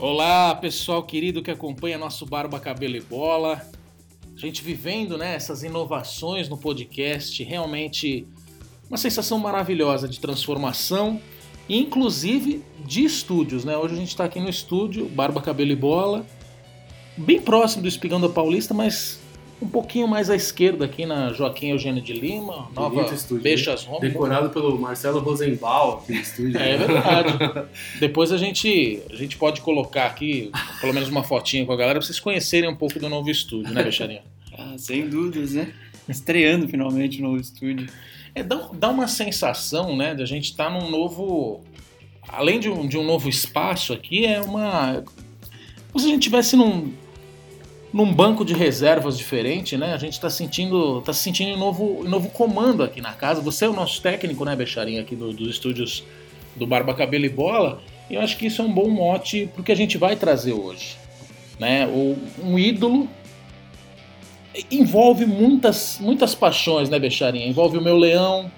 Olá, pessoal querido que acompanha nosso Barba Cabelo e Bola. A gente vivendo né, essas inovações no podcast, realmente uma sensação maravilhosa de transformação, inclusive de estúdios. Né? Hoje a gente está aqui no estúdio, Barba Cabelo e Bola, bem próximo do Espigão da Paulista, mas um pouquinho mais à esquerda aqui na Joaquim Eugênio de Lima, Nova Beixas Roma. Decorado pelo Marcelo Rosenbaum aqui no estúdio. É verdade. Depois a gente, a gente pode colocar aqui, pelo menos uma fotinha com a galera, pra vocês conhecerem um pouco do novo estúdio, né, Beixarinha? Ah, sem dúvidas, né? Estreando finalmente o novo estúdio. É, dá, dá uma sensação, né, de a gente estar num novo. Além de um, de um novo espaço aqui, é uma. Como se a gente estivesse num, num banco de reservas diferente, né? A gente está sentindo, tá sentindo um novo, um novo comando aqui na casa. Você é o nosso técnico, né, Becharinha, aqui do- dos estúdios do Barba Cabelo e Bola. E eu acho que isso é um bom mote pro que a gente vai trazer hoje. Né? O, um ídolo envolve muitas, muitas paixões, né, Becharinha? Envolve o meu leão,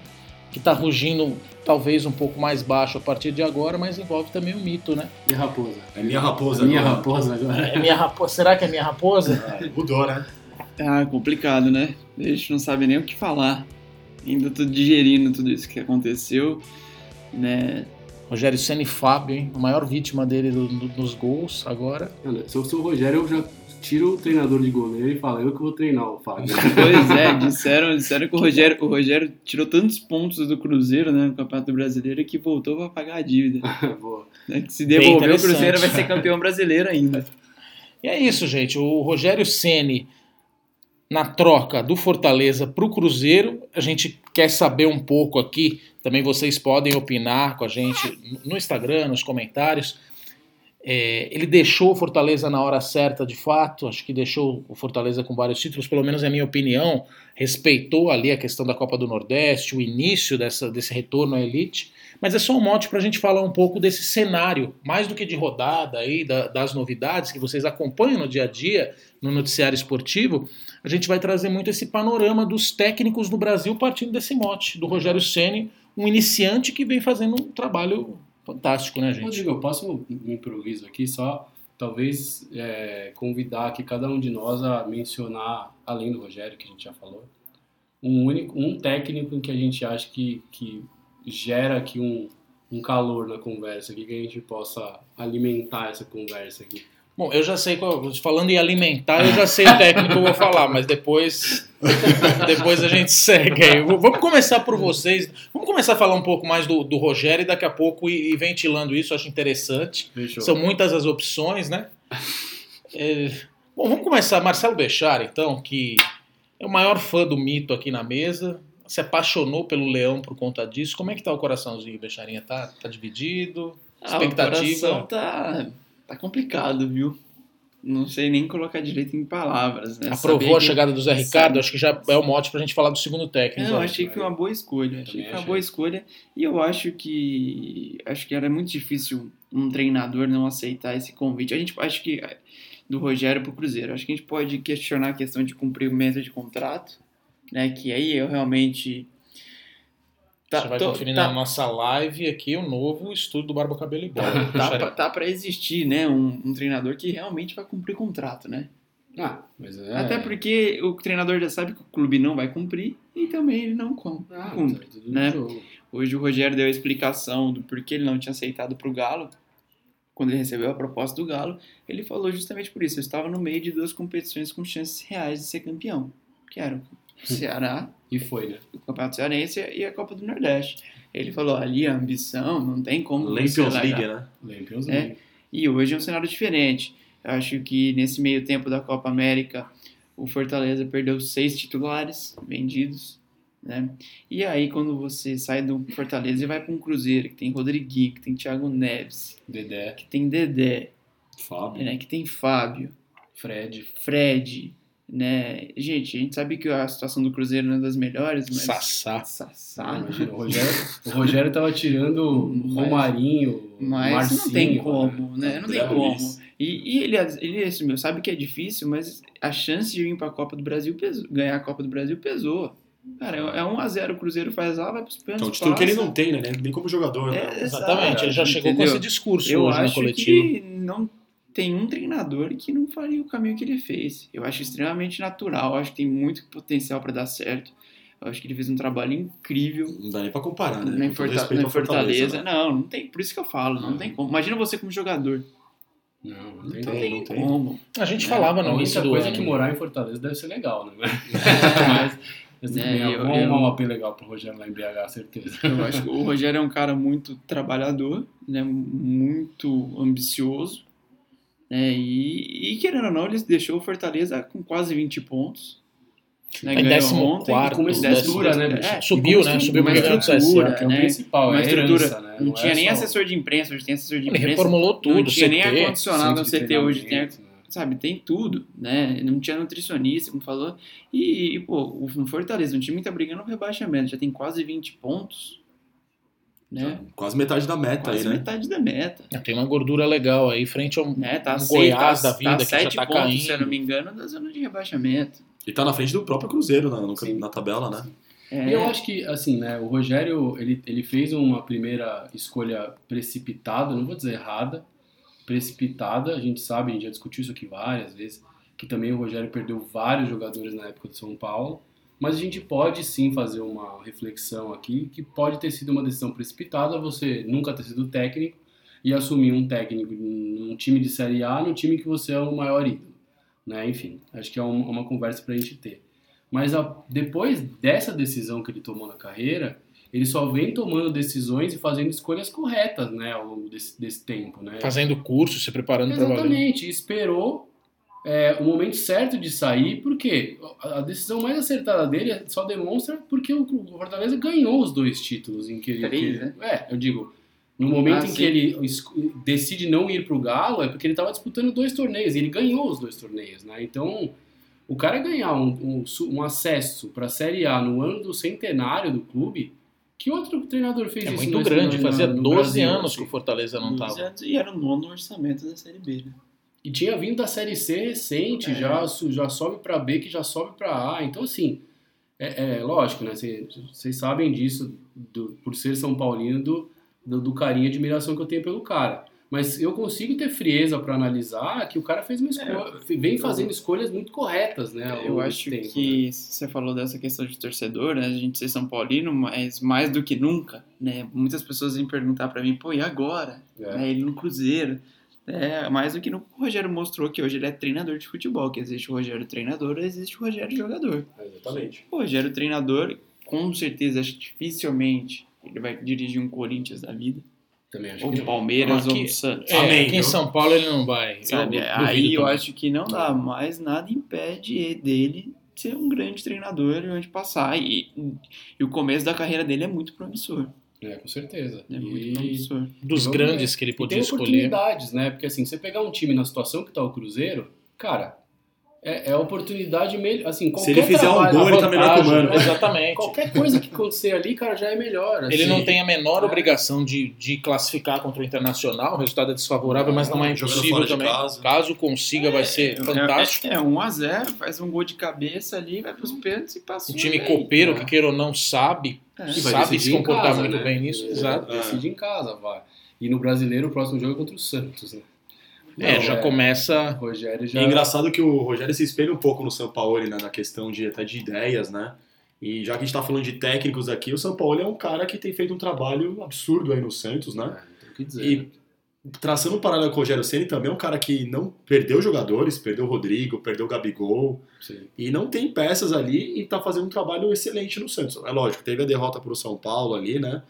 que tá rugindo talvez um pouco mais baixo a partir de agora, mas envolve também o mito, né? Minha raposa. É minha raposa Minha agora. raposa agora. É minha raposa. Será que é minha raposa? É, mudou, né? Ah, complicado, né? A gente não sabe nem o que falar. Ainda tô digerindo tudo isso que aconteceu, né? Rogério Senna e Fábio, hein? A maior vítima dele do- do- dos gols agora. Se eu sou o Rogério, eu já tiro o treinador de goleiro e falo, eu que vou treinar o Fábio. Pois é, disseram, disseram que o Rogério, o Rogério tirou tantos pontos do Cruzeiro, né, no Campeonato Brasileiro, que voltou pra pagar a dívida. Boa. né? Que se devolver, o. Cruzeiro vai ser campeão brasileiro ainda. E é isso, gente. O Rogério Ceni na troca do Fortaleza para o Cruzeiro, a gente quer saber um pouco aqui. Também vocês podem opinar com a gente no Instagram, nos comentários. É, ele deixou o Fortaleza na hora certa, de fato. Acho que deixou o Fortaleza com vários títulos, pelo menos é a minha opinião. Respeitou ali a questão da Copa do Nordeste, o início dessa, desse retorno à elite. Mas é só um mote para a gente falar um pouco desse cenário, mais do que de rodada aí, da- das novidades que vocês acompanham no dia a dia, no noticiário esportivo. A gente vai trazer muito esse panorama dos técnicos no Brasil partindo desse mote, do Rogério Ceni, um iniciante que vem fazendo um trabalho fantástico, né, gente? Rodrigo, eu posso um improviso aqui só, talvez é, convidar aqui cada um de nós a mencionar, além do Rogério, que a gente já falou, um único, um técnico que a gente acha que, que gera aqui um, um calor na conversa aqui, que a gente possa alimentar essa conversa aqui. Bom, eu já sei, qual- falando em alimentar, eu já sei o técnico que eu vou falar, mas depois, depois a gente segue aí. Vamos começar por vocês. Vamos começar a falar um pouco mais do, do Rogério e daqui a pouco ir, ir ventilando isso, acho interessante. Fechou. São muitas as opções, né? É, Bom, vamos começar. Marcelo Bechara, então, que é o maior fã do mito aqui na mesa, se apaixonou pelo Leão por conta disso. Como é que tá o coraçãozinho, Becharinha? Tá, tá dividido? Ah, o Expectativa? coração tá, tá complicado, viu? Não sei nem colocar direito em palavras, né? Aprovou a que- chegada do Zé Ricardo? sabe- Acho que já é o mote pra gente falar do segundo técnico. Não, né? achei que foi uma boa escolha. Achei Também que foi uma achei. boa escolha. E eu acho que acho que era muito difícil um treinador não aceitar esse convite. A gente acho que do Rogério pro Cruzeiro. Acho que a gente pode questionar a questão de cumprimento de contrato, né? Que aí eu realmente A gente vai tô- conferir tá- na nossa live aqui o novo estudo do Barba Cabelo e Bola. tá, Becharinha. pra, tá existir, né? Um, um treinador que realmente vai cumprir contrato, né? Ah, mas é... Até porque o treinador já sabe que o clube não vai cumprir e também ele não Ah, cumpre. tá tudo no né? jogo. Hoje o Rogério deu a explicação do porquê ele não tinha aceitado pro Galo. Quando ele recebeu a proposta do Galo, ele falou justamente por isso. Eu estava no meio de duas competições com chances reais de ser campeão, que eram o Ceará, E foi, né? o Campeonato Cearense e a Copa do Nordeste. Ele falou ali a ambição, não tem como Lampions. League, né? Lampions É. League. E hoje é um cenário diferente. Eu acho que nesse meio tempo da Copa América, o Fortaleza perdeu seis titulares vendidos, né? E aí quando você sai do Fortaleza e vai para um Cruzeiro, que tem Rodriguinho, que tem Thiago Neves, Dedé, que tem Dedé, Fábio, né? que tem Fábio, Fred. Fred, né? Gente, a gente sabe que a situação do Cruzeiro não é das melhores, mas Sassá. Sassá, imagina, o Rogério, o Rogério tava tirando Mas- Romarinho, Mas Marcinho, não tem como, né? Não tem como. E, e ele, ele assumiu, sabe que é difícil, mas a chance de vir pra Copa do Brasil, pesou, ganhar a Copa do Brasil pesou. Cara, é 1x0, o Cruzeiro faz lá, vai pros pênaltis. é um título que ele não tem, né? Nem como jogador, né? É, Exatamente, ele já chegou Entendeu? com esse discurso Eu hoje na acho coletiva. que não, tem um treinador que não faria o caminho que ele fez. Eu acho extremamente natural, acho que tem muito potencial para dar certo. Eu acho que ele fez um trabalho incrível Não dá nem pra comparar, né? na Forta- na ao Fortaleza. né? Não, não tem. Por isso que eu falo, não tem como. Imagina você como jogador. Não, não Não tem. tem. Não tem tem. como. A gente É, falava A no início única do coisa ano. é que morar em Fortaleza deve ser legal, né? Mas, mas É, é, eu- eu- um AP legal pro Rogério lá em BH, certeza. Eu acho que o Rogério é um cara muito trabalhador, né, muito ambicioso. Né, e, e, querendo ou não, ele deixou o Fortaleza com quase 20 pontos. Né, Em décimo ontem, quarto, com uma estrutura, né, bicho? É, Subiu, né? como Subiu uma do estrutura, que é o né? principal, uma é estrutura. herança, né? Não, é tinha nem só- assessor de imprensa, hoje tem assessor de Ele imprensa. reformulou tudo, não tinha nem CT. ar-condicionado no CT hoje, tem, né? sabe, tem tudo, né? Não tinha nutricionista, como falou. E, e, pô, o Fortaleza, um time que tá brigando no rebaixamento, já tem quase 20 pontos, né? Quase metade da meta Quase aí, né? metade da meta. Tem uma gordura legal aí, frente ao né? Tá um seis, Goiás tá, da vida, tá que já sete tá pontos, caindo. se eu não me engano, da zona de rebaixamento. E tá na frente do próprio Cruzeiro na, no- Sim. na tabela, né? É, E eu acho que, assim, né, o Rogério, ele, ele fez uma primeira escolha precipitada, não vou dizer errada, precipitada, a gente sabe, a gente já discutiu isso aqui várias vezes, que também o Rogério perdeu vários jogadores na época do São Paulo, mas a gente pode sim fazer uma reflexão aqui, que pode ter sido uma decisão precipitada, você nunca ter sido técnico e assumir um técnico num time de Série A, num time que você é o maior ídolo, né, enfim, acho que é um- uma conversa pra gente ter. Mas a- depois dessa decisão que ele tomou na carreira, ele só vem tomando decisões e fazendo escolhas corretas, né, ao longo desse, desse tempo, né? Fazendo curso, se preparando para. Exatamente, esperou é, o momento certo de sair, porque a decisão mais acertada dele só demonstra porque o o Fortaleza ganhou os dois títulos em que ele. Três, que- né? É, eu digo. No momento Ah, em sim. que ele decide não ir pro Galo, é porque ele estava disputando dois torneios, e ele ganhou os dois torneios, né? Então, o cara ganhar um, um, um acesso para a Série A no ano do centenário do clube, que outro treinador fez É isso muito nesse- grande, fazia no 12 Brasil, anos assim? que o Fortaleza não 12 tava. anos, E era o nono orçamento da Série B, né? E tinha vindo da Série C recente, É. já, já sobe pra B, que já sobe pra A. Então, assim, é, é lógico, né? Vocês sabem disso, do- por ser São Paulino, do, do, do carinho e admiração que eu tenho pelo cara. Mas eu consigo ter frieza pra analisar que o cara fez uma escolha, vem fazendo escolhas muito corretas, né? Eu acho tempo, que né? você falou dessa questão de torcedor, né? A gente ser São Paulino, mas mais do que nunca, né? Muitas pessoas vêm perguntar pra mim, pô, e agora? É. Né, Ele no Cruzeiro. É, mais do que nunca o Rogério mostrou que hoje ele é treinador de futebol, que existe o Rogério treinador, existe o Rogério jogador. Exatamente. O Rogério treinador, com certeza, acho que dificilmente ele vai dirigir um Corinthians da vida, Também acho ou que um não. Palmeiras, ou um Santos. É, Amém, aqui em? São Paulo ele não vai. Sabe? Eu Aí eu também. acho que não dá, mas nada impede dele ser um grande treinador onde passar. E, e o começo da carreira dele é muito promissor. É, com certeza. É muito E- promissor. Dos grandes que ele podia tem escolher. oportunidades, né? Porque assim, você pegar um time na situação que tá o Cruzeiro, cara, é, é a oportunidade melhor. Assim, Se qualquer ele fizer um trabalho- gol, ele tá melhor que o Mano. Exatamente. Qualquer coisa que acontecer ali, cara, já é melhor. Ele assim. não tem a menor É. obrigação de, de classificar contra o Internacional, o resultado é desfavorável, mas não é impossível também. Caso consiga, vai ser fantástico. É, é 1x0, faz um gol de cabeça ali, vai pros pênaltis e passa. Um time copeiro, É. que queira ou não, sabe, É. Sabe se comportar casa, muito né? bem nisso. É, Exato. Decide em casa, vai. E no brasileiro, o próximo jogo é contra o Santos, né? É, Não, já O começa. Rogério E já. é engraçado que o Rogério se espelha um pouco no São Paulo, né, na questão de até de ideias, né? E já que a gente tá falando de técnicos aqui, o São Paulo é um cara que tem feito um trabalho absurdo aí no Santos, É, né? não tem o que dizer. E né? traçando um paralelo com o Rogério Ceni também é um cara que não perdeu jogadores, perdeu o Rodrigo, perdeu o Gabigol, Sim. e não tem peças ali e tá fazendo um trabalho excelente no Santos. É lógico, teve a derrota pro São Paulo ali, né?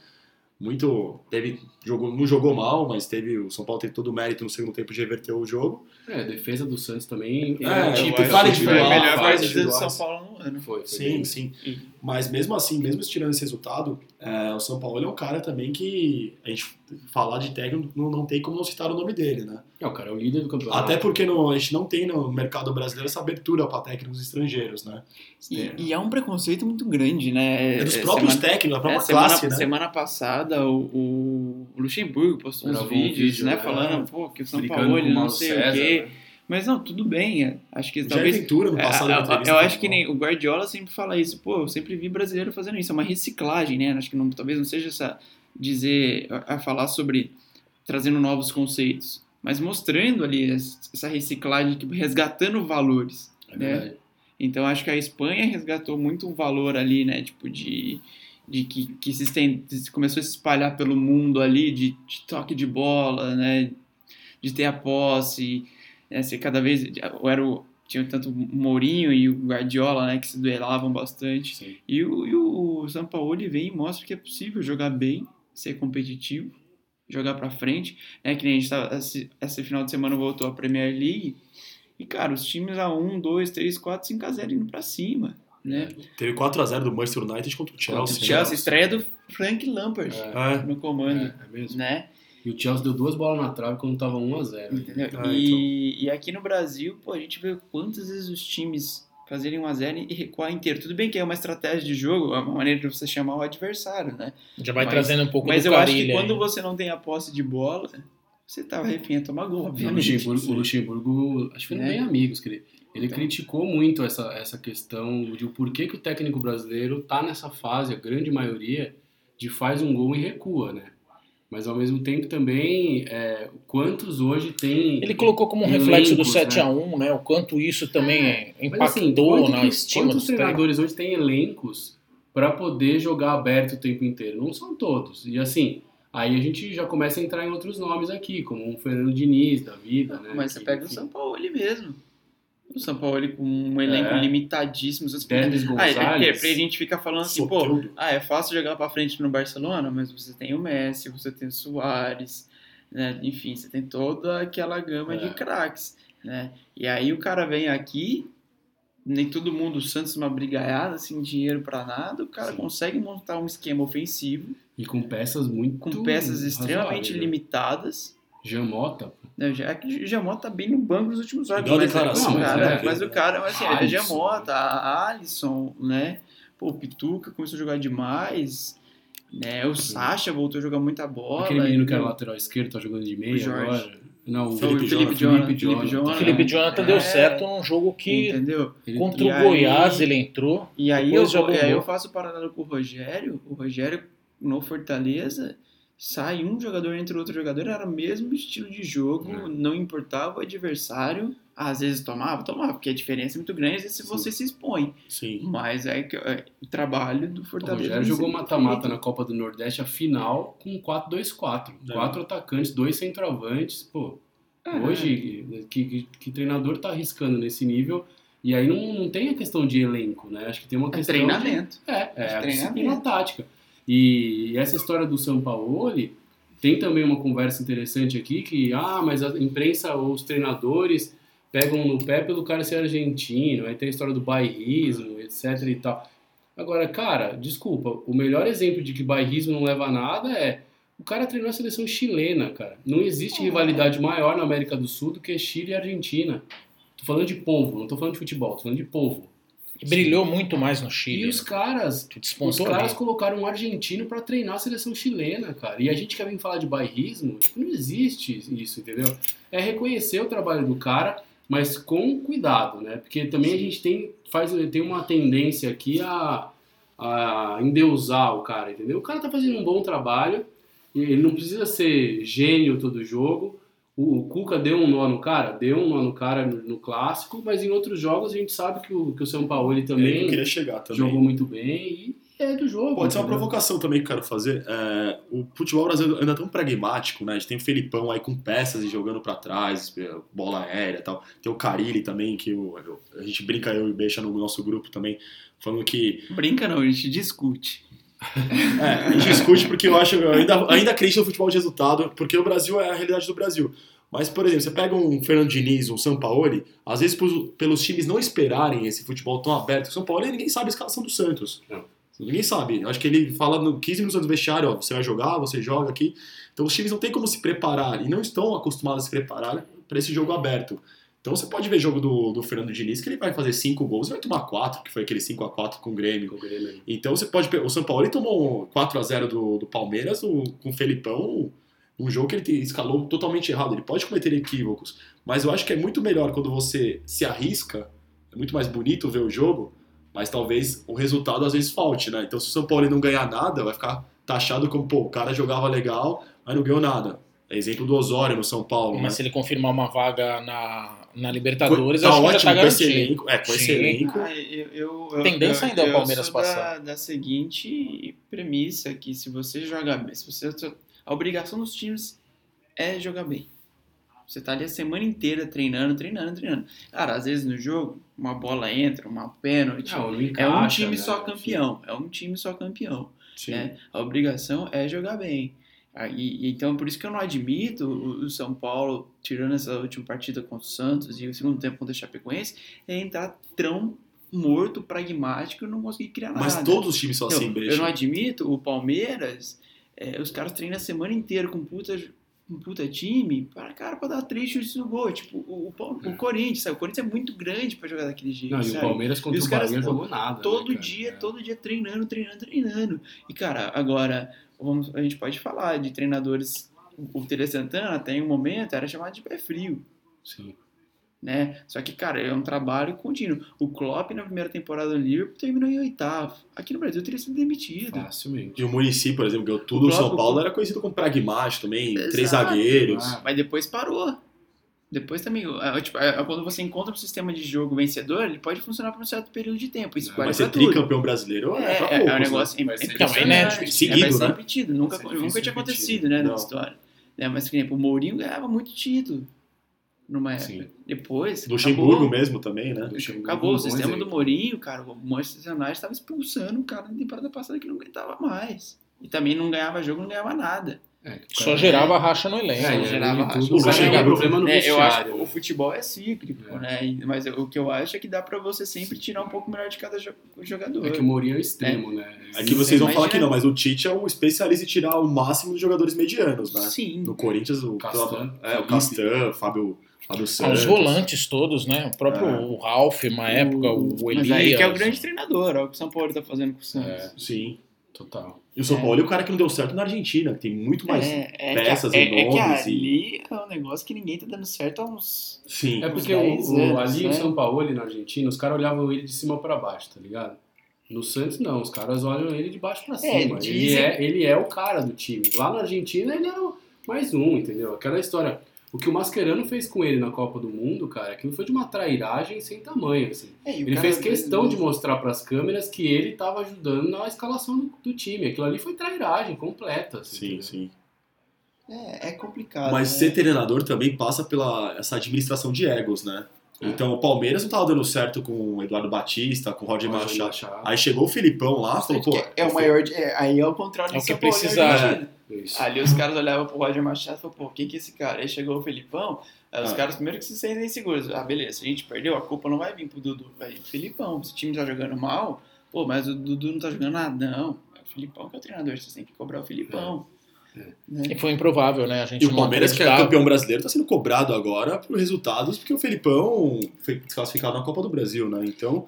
Muito. Teve. Jogou, não jogou mal, mas teve. O São Paulo teve todo o mérito no segundo tempo de reverter o jogo. É, a defesa do Santos também. É, tipo, tipo, a individual, melhor falha partida do. São Paulo no ano. Foi, foi Sim, bem. sim. E- Mas mesmo assim, mesmo tirando esse resultado, é, o São Paulo é um cara também que a gente falar de técnico não, não tem como não citar o nome dele, né? É, o cara é o líder do campeonato. Até porque no- a gente não tem no mercado brasileiro essa abertura para técnicos estrangeiros, né? E, e é um preconceito muito grande, né? É dos É, próprios semana- técnicos, a própria É, semana, classe, né? semana passada o, o Luxemburgo postou uns um vídeos, vídeo, né? é, Falando, pô, que o São Paulo não sei César, o quê. né? Mas não, tudo bem. é, Acho que Jair talvez. Ventura no passado É, eu- eu falou, acho que nem o Guardiola sempre fala isso, pô, eu sempre vi brasileiro fazendo isso, é uma reciclagem, né? Acho que não, talvez não seja essa dizer a, a falar sobre trazendo novos conceitos. mas mostrando ali essa reciclagem, tipo, resgatando valores. É né? verdade. Então acho que a Espanha resgatou muito um valor ali, né? Tipo, de, de que, que se começou a se espalhar pelo mundo ali, de, de toque de bola, né? De ter a posse, né? Cada vez. Era o, tinha tanto o Mourinho e o Guardiola, né? Que se duelavam bastante. Sim. E o, e o São Paulo vem e mostra que é possível jogar bem, ser competitivo, jogar pra frente. Né? Que nem a gente tava, esse, esse final de semana voltou a Premier League. E, cara, os times a 1, 2, 3, 4, 5 a 0 indo pra cima. Né? Teve 4x0 do Manchester United contra o Chelsea. o né? Chelsea, estreia do Frank Lampard É. É. no comando. É, é mesmo. Né? E o Chelsea deu duas bolas na trave quando tava 1x0. Entendeu? Ah, e, e aqui no Brasil, pô, a gente vê quantas vezes os times fazerem 1 a 0 e recuar inteiro. Tudo bem que é uma estratégia de jogo, é uma maneira de você chamar o adversário, né? Já vai Mas- trazendo um pouco Mas do eu acho que Carilli quando aí. você não tem a posse de bola, você tá refém a tomar gol, O obviamente. Luxemburgo, o Luxemburgo, acho que foram É. bem amigos, que ele, ele Então. criticou muito essa, essa questão de o porquê que o técnico brasileiro tá nessa fase, a grande maioria, de faz um gol e recua, né? Mas ao mesmo tempo também, é, quantos hoje tem. Ele colocou como um elencos, reflexo do né? 7x1, né? O quanto isso também Mas, impactou assim, na que- estima Quantos dos treinadores hoje têm elencos para poder jogar aberto o tempo inteiro? Não são todos. E assim, aí a gente já começa a entrar em outros nomes aqui, como um Fernando Diniz da vida, né? Mas você Que, pega o São Paulo ali mesmo. O São Paulo ali com um elenco É. limitadíssimo. Você- Denis Ah, é, é, Gonzalez. porque a gente fica falando assim, pô, ah, é fácil jogar pra frente no Barcelona, mas você tem o Messi, você tem o Soares, né? Enfim, você tem toda aquela gama É. de craques, né? E aí o cara vem aqui, nem todo mundo, o Santos uma brigaiada, sem dinheiro pra nada, o cara Sim. consegue montar um esquema ofensivo E com peças muito com peças extremamente razoáveis, né? limitadas. Jamota, Né, já que o Jamota tá bem no banco nos últimos jogos, a mas, declaração, o mas cara, é. mas o cara, mas assim, é Alisson. Jamota, a Alisson, né? Pô, o Pituca começou a jogar demais, né? O Sacha voltou a jogar muita bola. aquele menino que era então- lateral esquerdo, tá jogando de meia agora. Não, o Foi Felipe o Felipe Jonathan, Jonathan, Felipe Felipe Jonathan. Jonathan. Felipe Jonathan deu É, certo num jogo que Entendeu? Ele- contra E o aí- Goiás ele entrou. E aí, eu, e aí eu faço o paralelo com o Rogério. O Rogério, no Fortaleza, sai um jogador entre outro jogador, era o mesmo estilo de jogo, É. não importava o adversário. Às vezes tomava, tomava, porque a diferença é muito grande, às vezes Sim. você se expõe. Sim. Mas é, que- é o trabalho do O Fortaleza. Rogério é jogou mata-mata na Copa do Nordeste, a final, com 4-2-4. É. Quatro atacantes, dois centroavantes. Pô, É. hoje, que, que, que treinador tá arriscando nesse nível? E aí não, não tem a questão de elenco, né? Acho que tem uma É questão. de- treinamento. É, é a disciplina tática. E essa história do São Paulo tem também uma conversa interessante aqui que, ah, mas a imprensa ou os treinadores pegam no pé pelo cara ser argentino, aí tem a história do bairrismo, etc e tal. Agora, cara, desculpa, o melhor exemplo de que bairrismo não leva a nada é o cara treinou a seleção chilena, cara. Não existe rivalidade maior na América do Sul do que Chile e Argentina. Tô falando de povo, não tô falando de futebol, tô falando de povo. E brilhou muito mais no Chile. E os caras os caras colocaram um argentino pra treinar a seleção chilena, cara. E a gente quer vir falar de bairrismo, tipo, não existe isso, entendeu? É reconhecer o trabalho do cara, mas com cuidado, né? Porque também a gente tem, faz, tem uma tendência aqui a, a endeusar o cara, entendeu? O cara tá fazendo um bom trabalho, ele não precisa ser gênio todo jogo. O, o Cuca deu um nó no cara? Deu um nó no cara no, no clássico, mas em outros jogos a gente sabe que o, que o São Paulo ele É também queria chegar também. jogou muito bem e é do jogo. Pode ser uma provocação também que eu quero fazer. É, o futebol brasileiro anda tão pragmático, né? A gente tem o Felipão aí com peças e jogando pra trás, bola aérea e tal. Tem o Carilli também, que o- a gente brinca eu e Beixa no nosso grupo também, falando que. Brinca não, a gente discute. É, a gente discute porque eu acho. Eu ainda, ainda acredito no futebol de resultado, porque o Brasil é a realidade do Brasil. Mas, por exemplo, você pega um Fernando Diniz, um Sampaoli, às vezes pelos times não esperarem esse futebol tão aberto, o São Paulo ninguém sabe a escalação do Santos. Não. Ninguém sabe. Acho que ele fala no 15 minutos do vestiário, ó, você vai jogar, você joga aqui. Então os times não têm como se preparar e não estão acostumados a se preparar para esse jogo aberto. Então você pode ver jogo do, do Fernando Diniz que ele vai fazer cinco gols e vai tomar quatro, que foi aquele 5 a 4 com o Grêmio. Com o Grêmio aí. Então você pode. O São Paulo ele tomou um 4 a 0 do, do Palmeiras o- com o Felipão, um jogo que ele te- escalou totalmente errado. Ele pode cometer equívocos, mas eu acho que é muito melhor quando você se arrisca. É muito mais bonito ver o jogo, mas talvez o resultado às vezes falte, né? Então se o São Paulo não ganhar nada, vai ficar taxado como, pô, o cara jogava legal, mas não ganhou nada. Exemplo do Osório no São Paulo. Mas né? se ele confirmar uma vaga na, na Libertadores, tá acho que ótimo já tá com esse garantido. elenco. É, com esse Sim. elenco. Ah, eu, eu, eu, Tendência eu- ainda é o Palmeiras sou passar. Da, da seguinte premissa, que se você jogar bem, se você, a obrigação dos times é jogar bem. Você tá ali a semana inteira treinando, treinando, treinando. Cara, às vezes no jogo, uma bola entra, uma pênalti. Não, não é um encaixa, time né? só campeão. É um time só campeão. Sim. né? A obrigação é jogar bem. Ah, e- então, por isso que eu não admito o, o São Paulo, tirando essa última partida contra o Santos e o segundo tempo contra o Chapecoense, é entrar tão morto, pragmático e não conseguir criar nada. Mas todos os times são Então, assim, eu Brecha. não admito o Palmeiras, é, os caras treinam a semana inteira com puta, um puta time, para cara, pra dar três chutes no gol. Tipo, o, o, o Corinthians, sabe? O Corinthians é muito grande pra jogar daquele jeito. Não, e o sabe? Palmeiras contra E os o caras, Bahia pô, jogou nada. todo né, dia, É. todo dia treinando, treinando, treinando. E, cara, agora, vamos, a gente pode falar de treinadores. O Tele Santana, tem um momento, era chamado de pé frio, Sim. né? Só que, cara, é um trabalho contínuo. O Klopp, na primeira temporada do Liverpool, terminou em oitavo. Aqui no Brasil, teria sido demitido. Facilmente. E o Murici, por exemplo, ganhou tudo O no São Paulo, era conhecido como pragmático também, Exato. três zagueiros. Ah, Mas depois parou. Depois também, é, tipo, é, quando você encontra um sistema de jogo vencedor, ele pode funcionar por um certo período de tempo. Isso vale Mas ser tricampeão brasileiro é, É, pra é, poucos, é um né? negócio Vai ser impressionante. Então, inédito. É, Seguido, vai ser né? repetido. Nunca, Vai ser difícil nunca tinha repetir. acontecido, né, na história. Né, mas, por exemplo, o Mourinho ganhava muito título numa época. Sim. Depois, Luxemburgo acabou, mesmo também, né? Luxemburgo acabou é o sistema do. Mourinho, cara. O Manchester United estava expulsando o cara na temporada passada que não aguentava mais. E também não ganhava jogo, não ganhava nada. É, o Só gerava racha no elenco. É, Só gerava racha. tudo, o problema no É, eu acho vestiário. que o futebol é cíclico, É. né? Mas o que eu acho é que dá pra você sempre tirar um pouco melhor de cada jo- jogador. É que o Mourinho é o extremo, né? É que vocês vão falar que não, mas o Tite é um especialista em tirar o máximo dos jogadores medianos, né? Sim. No Corinthians, o Castan, é, o. Castan, Fábio, Fábio Ah, Santos. os volantes todos, né? O próprio É. o Ralf, uma época, o Elias. Mas aí que é o grande treinador, é o que o São Paulo tá fazendo com o Santos. É, Sim. Total. E o São É. Paulo é o cara que não deu certo na Argentina, que tem muito mais. é, é peças que, e é, é que nomes e- ali é um negócio que ninguém tá dando certo há uns. Sim. É Uns porque o, 10 o- anos, ali né? o São Paulo, ali na Argentina, os caras olhavam ele de cima pra baixo, tá ligado? No Santos, não, os caras olham ele de baixo pra É, cima. ele, dizem- é, ele é o cara do time. Lá na Argentina, ele era o- mais um, entendeu? Aquela história. O que o Mascherano fez com ele na Copa do Mundo, cara, aquilo foi de uma trairagem sem tamanho, assim. É, Ele fez questão de mostrar pras câmeras que ele tava ajudando na escalação do, do time. Aquilo ali foi trairagem completa. Assim, Sim, entendeu? sim. É, é complicado. Mas né? ser treinador também passa pela essa administração de egos, né? Então o Palmeiras não tava dando certo com o Eduardo Batista, com o Roger Machado. Aí chegou o Filipão lá, falou, pô. é o maior. de- é, aí é o contrário É do o que São Isso. Ali os caras olhavam pro Roger Machado e falavam, pô, quem que é esse cara? Aí chegou o Felipão, aí os Ah. caras primeiro que se sentem inseguros. Ah, beleza, se a gente perdeu, a culpa não vai vir pro Dudu, vai vir pro Felipão. Se o time tá jogando mal, pô, mas o Dudu não tá jogando nada. Não, é o Felipão que é o treinador, vocês têm que cobrar o Felipão. Né? E foi improvável, né? A gente E o Palmeiras, que é campeão brasileiro, tá sendo cobrado agora por resultados, porque o Felipão foi desclassificado na Copa do Brasil, né? Então,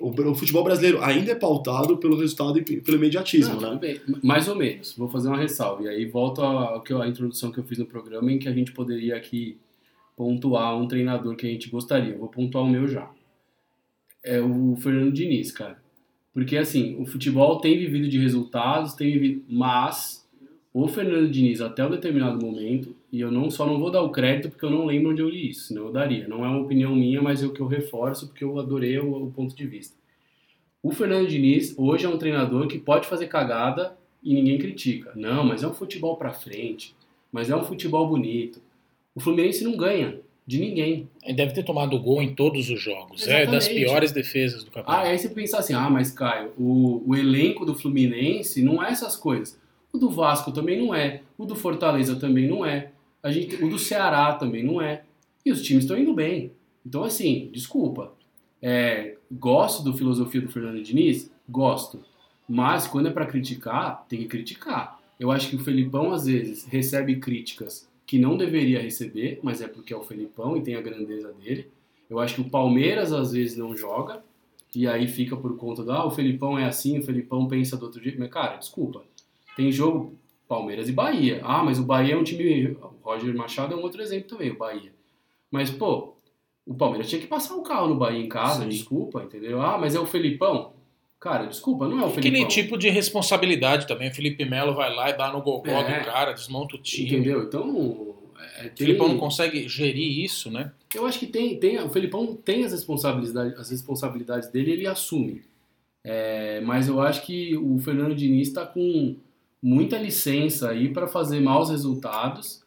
o, o futebol brasileiro ainda é pautado pelo resultado e pelo imediatismo, Não, né? bem. Mais ou menos. Vou fazer uma ressalva. E aí volto à introdução que eu fiz no programa, em que a gente poderia aqui pontuar um treinador que a gente gostaria. Eu vou pontuar o meu já. É o Fernando Diniz, cara. Porque, assim, o futebol tem vivido de resultados, tem vivido... Mas o Fernando Diniz, até um determinado momento, e eu não só não vou dar o crédito porque eu não lembro onde eu li isso, senão eu daria. Não é uma opinião minha, mas é o que eu reforço porque eu adorei o, o ponto de vista. O Fernando Diniz hoje é um treinador que pode fazer cagada e ninguém critica. Não, mas é um futebol pra frente. Mas é um futebol bonito. O Fluminense não ganha de ninguém. Ele deve ter tomado gol em todos os jogos. É das Exatamente. piores defesas do Ah, campeonato. aí você pensa assim, ah, mas Caio, o, o elenco do Fluminense não é essas coisas. O do Vasco também não é. O do Fortaleza também não é. A gente, o do Ceará também não é. E os times estão indo bem. Então, assim, desculpa. É, gosto do filosofia do Fernando Diniz? Gosto. Mas quando é pra criticar, tem que criticar. Eu acho que o Felipão, às vezes, recebe críticas que não deveria receber, mas é porque é o Felipão e tem a grandeza dele. Eu acho que o Palmeiras, às vezes, não joga. E aí fica por conta do, ah, o Felipão é assim, o Felipão pensa do outro jeito. Mas, cara, desculpa. Tem jogo Palmeiras e Bahia. Ah, mas o Bahia é um time. O Roger Machado é um outro exemplo também, o Bahia. Mas, pô, o Palmeiras tinha que passar o carro no Bahia em casa, Sim. desculpa, entendeu? Ah, mas é o Felipão. Cara, desculpa, não é o Aquele Felipão. tipo de responsabilidade também. O Felipe Melo vai lá e dá no gogó É. do cara, desmonta o time. Entendeu? Então. é, O tem- Filipão não consegue gerir isso, né? Eu acho que tem, tem o Felipão tem as responsabilidades, as responsabilidades dele, ele assume. É, mas eu acho que o Fernando Diniz está com muita licença aí para fazer maus resultados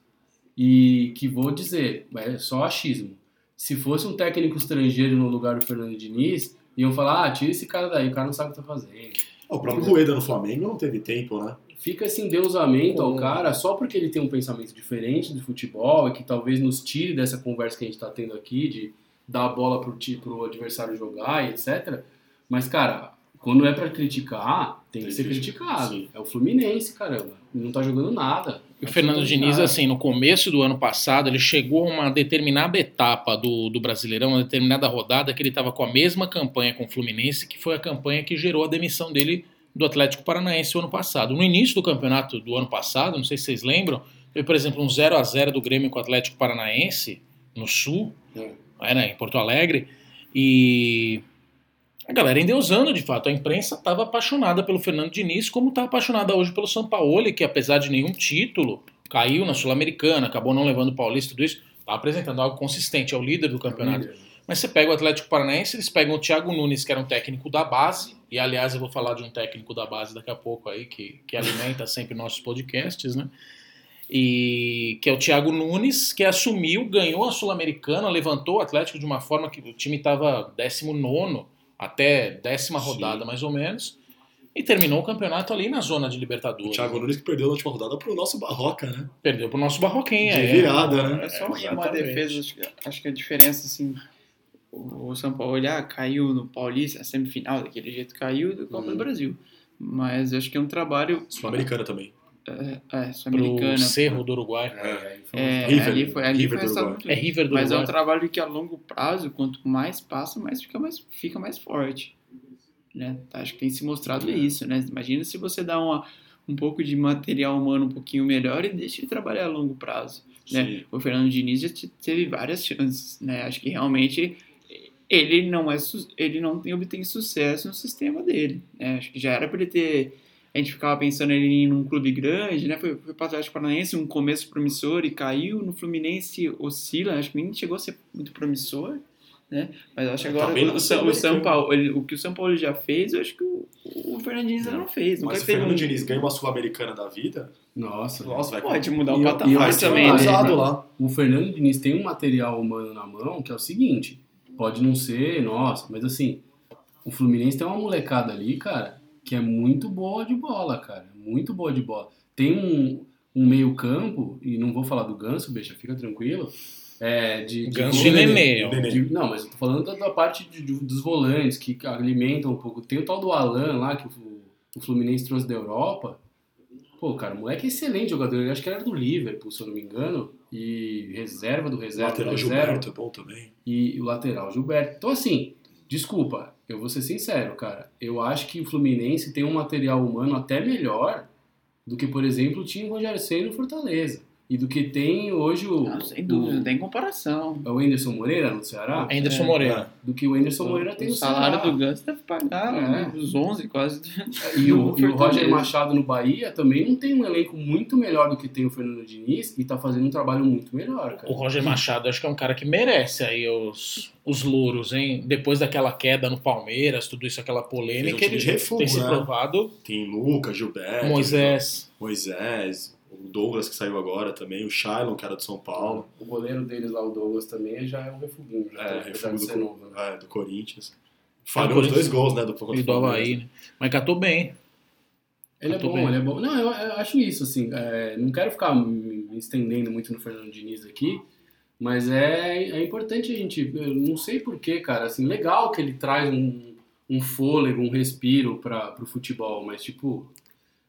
e que vou dizer, é só achismo. Se fosse um técnico estrangeiro no lugar do Fernando Diniz, iam falar, ah, tira esse cara daí, o cara não sabe o que tá fazendo. O próprio Rueda no Flamengo não teve tempo, né? Fica esse endeusamento ao cara só porque ele tem um pensamento diferente de futebol e que talvez nos tire dessa conversa que a gente está tendo aqui de dar a bola pro, ti- pro adversário jogar e etc. Mas, cara, quando é pra criticar, tem que ser que- criticado. sim. É o Fluminense, caramba. Não tá jogando nada. E o Fernando Diniz, assim, no começo do ano passado, ele chegou a uma determinada etapa do, do Brasileirão, uma determinada rodada, que ele estava com a mesma campanha com o Fluminense, que foi a campanha que gerou a demissão dele do Atlético Paranaense o ano passado. No início do campeonato do ano passado, não sei se vocês lembram, teve, por exemplo, um 0 a 0 do Grêmio com o Atlético Paranaense, no Sul, É. era em Porto Alegre, e a galera endeusando, de fato. A imprensa estava apaixonada pelo Fernando Diniz, como está apaixonada hoje pelo São Paulo, que apesar de nenhum título, caiu na Sul-Americana, acabou não levando o Paulista, tudo isso, está apresentando algo consistente, é o líder do campeonato. Mas você pega o Atlético Paranaense, eles pegam o Thiago Nunes, que era um técnico da base, e aliás eu vou falar de um técnico da base daqui a pouco aí, que, que alimenta sempre nossos podcasts, né? E que é o Thiago Nunes, que assumiu, ganhou a Sul-Americana, levantou o Atlético de uma forma que o time estava 19 até décima Sim. rodada, mais ou menos, e terminou o campeonato ali na zona de O Libertadores. Thiago Nunes que perdeu na última rodada pro nosso Barroca, né? Perdeu pro nosso Barroquinha. De é. virada, né? É só uma exatamente. defesa, acho que, a diferença, assim, o São Paulo olhar, caiu no Paulista, na semifinal, daquele jeito caiu do Copa Uhum. do Brasil. Mas acho que é um trabalho. Sul-Americana também. É, é Pro sul-americana. Cerro do Uruguai. É, É, River, ali foi, ali River foi do Uruguai. É River do Mas é um trabalho que a longo prazo, quanto mais passa, mais fica mais, fica mais forte. Né? Acho que tem se mostrado isso, né? Imagina se você dá uma, um pouco de material humano um pouquinho melhor e deixa ele trabalhar a longo prazo. Né? O Fernando Diniz já te- teve várias chances, né? Acho que realmente ele não é ele não tem obtém sucesso no sistema dele. Né? Acho que já era para ele ter a gente ficava pensando ele em ir num clube grande, né? Foi, foi para o Atlético Paranaense, um começo promissor e caiu. No Fluminense oscila, acho que nem chegou a ser muito promissor, né? Mas acho que Tá agora bem o, São, o São. Paulo, ele- o que o São Paulo já fez, eu acho que o, o Fernando Diniz ainda não fez. Nunca Mas o teve Fernando um- Diniz ganha uma Sul-Americana da vida, Nossa, nossa, vai Pode mudar o patamar também, é né? lá. o Fernando Diniz tem um material humano na mão que é o seguinte: pode não ser, nossa, mas assim, o Fluminense tem uma molecada ali, cara, que é muito boa de bola, cara. Muito boa de bola. Tem um, um meio-campo, e não vou falar do Ganso, bicha, fica tranquilo. É, de, de Ganso e Nenê. ó. Nenê. de- não, mas eu tô falando da, da parte de- de- dos volantes que alimentam um pouco. Tem o tal do Alan lá, que o, o Fluminense trouxe da Europa. Pô, cara, o moleque é excelente jogador. Ele acho que era do Liverpool, se eu não me engano. E reserva do reserva. lateral do reserva. Gilberto é bom também. E o lateral Gilberto. Então, assim, desculpa, eu vou ser sincero, cara. Eu acho que o Fluminense tem um material humano até melhor do que, por exemplo, tinha o Rogério Senna no Fortaleza. E do que tem hoje o. Não, sem dúvida, não o, tem comparação. é o Anderson Moreira no Ceará. Anderson É. Moreira. Do que o Anderson Moreira tem o no salário Ceará. do Ganso deve pagar É. uns 11 quase. E o, e o Roger. Machado no Bahia também não tem um elenco muito melhor do que tem o Fernando Diniz e tá fazendo um trabalho muito melhor, cara. O Roger Machado acho que é um cara que merece aí os, os louros, hein? Depois daquela queda no Palmeiras, tudo isso, aquela polêmica, ele refugo, tem se né? provado. Tem Lucas, Gilberto, Moisés. Moisés, o Douglas que saiu agora também, o Shailon, que era do São Paulo. O goleiro deles lá, o Douglas, também já é um refuguinho, já É, apesar refugo de do, novo, né? é, do Corinthians. Falhou os dois gols, né? Do, E do Palmeiras. Havaí, né? Mas catou bem. Ele é Muito bom, bem. ele é bom. Não, eu, eu acho isso, assim, é, não quero ficar me me estendendo muito no Fernando Diniz aqui, mas é, é importante a gente, eu não sei porquê, cara, assim, legal que ele traz um, um fôlego, um respiro para o futebol, mas tipo,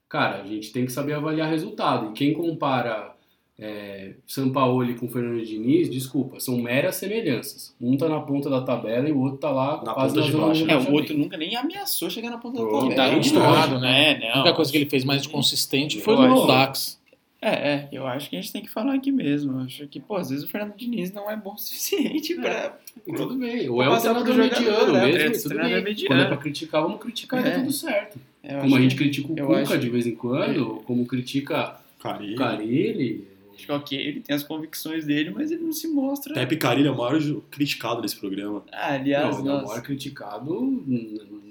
cara, a gente tem que saber avaliar resultado, e quem compara é, Sampaoli com Fernando Diniz, desculpa, são meras semelhanças. Um tá na ponta da tabela e o outro tá lá Na quase ponta na de zona baixo. do É, o outro nunca nem ameaçou chegar na ponta Oh, da tabela. tá É, acostumado, lógico, né? É, A não. única coisa que ele fez mais de consistente foi no acho- Audax. É, é, eu acho que a gente tem que falar aqui mesmo. Eu acho que, pô, às vezes o Fernando Diniz não é bom o suficiente pra. E tudo bem. Ou é um pro treinador jogador, mediano né? mesmo, É, e tudo bem. mediano. Quando é pra criticar, vamos criticar e É. tá tudo certo. Eu Como a gente que- critica o eu Cuca acho- É. de vez em quando, como critica Carilho. o Carilli. Acho que ok, ele tem as convicções dele, mas ele não se mostra. Pepe Carilho é o maior criticado desse programa. Ah, aliás, Não, ele é o maior criticado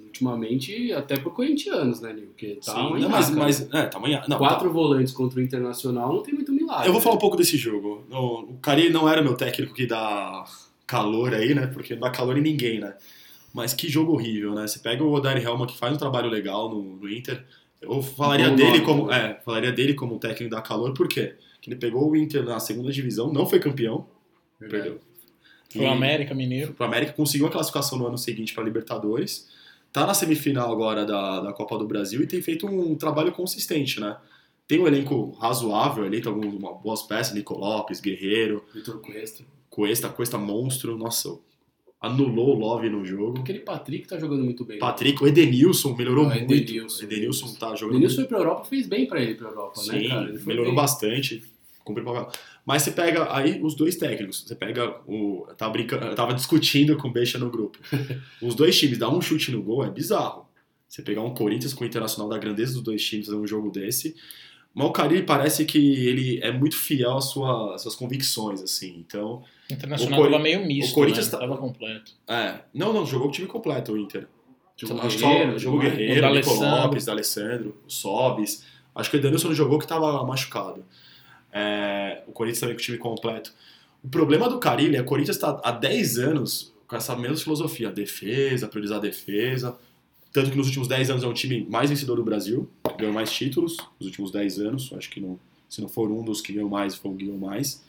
ultimamente até por corintianos, né, Nil? Porque tá Sim, não, mas, mas é, tamanho. Não, Quatro volantes contra o Internacional não tem muito milagre. Eu vou falar um né? pouco desse jogo. O Carilho não era meu técnico que dá calor aí, né? Porque não dá calor em ninguém, né? Mas que jogo horrível, né? Você pega o Odair Helma, que faz um trabalho legal no, no Inter. Eu falaria Bom dele nome como. É, falaria dele como técnico da calor, por quê? Porque ele pegou o Inter na segunda divisão, não foi campeão, Verdade. perdeu. Foi o América Mineiro. O América conseguiu a classificação no ano seguinte para Libertadores. Tá na semifinal agora da, da Copa do Brasil e tem feito um trabalho consistente, né? Tem um elenco razoável ali, tem algumas uma- boas peças, Nico Lopes, Guerreiro, Vitor Cuesta. Cuesta, Cuesta monstro, nossa, anulou o Love no jogo. Aquele Patrick tá jogando muito bem. Patrick, o Edenilson melhorou Ah, muito. Edenilson. Edenilson tá jogando Denilson foi pra Europa, fez bem pra ele pra Europa, né, Sim, cara? Ele foi melhorou bem. bastante. Cumpriu o papel. Mas você pega aí os dois técnicos. Você pega o. Tava, brincando, tava discutindo com o Beixa no grupo. Os dois times dar um chute no gol é bizarro. Você pegar um Corinthians com o Internacional da grandeza dos dois times fazer um jogo desse. Mas o Carilli parece que ele é muito fiel às, sua, às suas convicções, assim. Então, O Internacional O Cori- tava meio misto, o Corinthians né? tá- completo. é. Não, não, jogou o time completo o Inter. Jogou que Guerreiro, jogou. O Guerreiro, Nico D'Alessandro. Lopes, D'Alessandro, o Sobis. Acho que o Edenilson jogou que tava machucado. É, o Corinthians também com o time completo. O problema do Carilli é que o Corinthians está há 10 anos com essa mesma filosofia, defesa, priorizar a defesa. Tanto que nos últimos 10 anos é o time mais vencedor do Brasil, ganhou mais títulos nos últimos 10 anos. Acho que não, se não for um dos que ganhou mais, foi o que ganhou mais.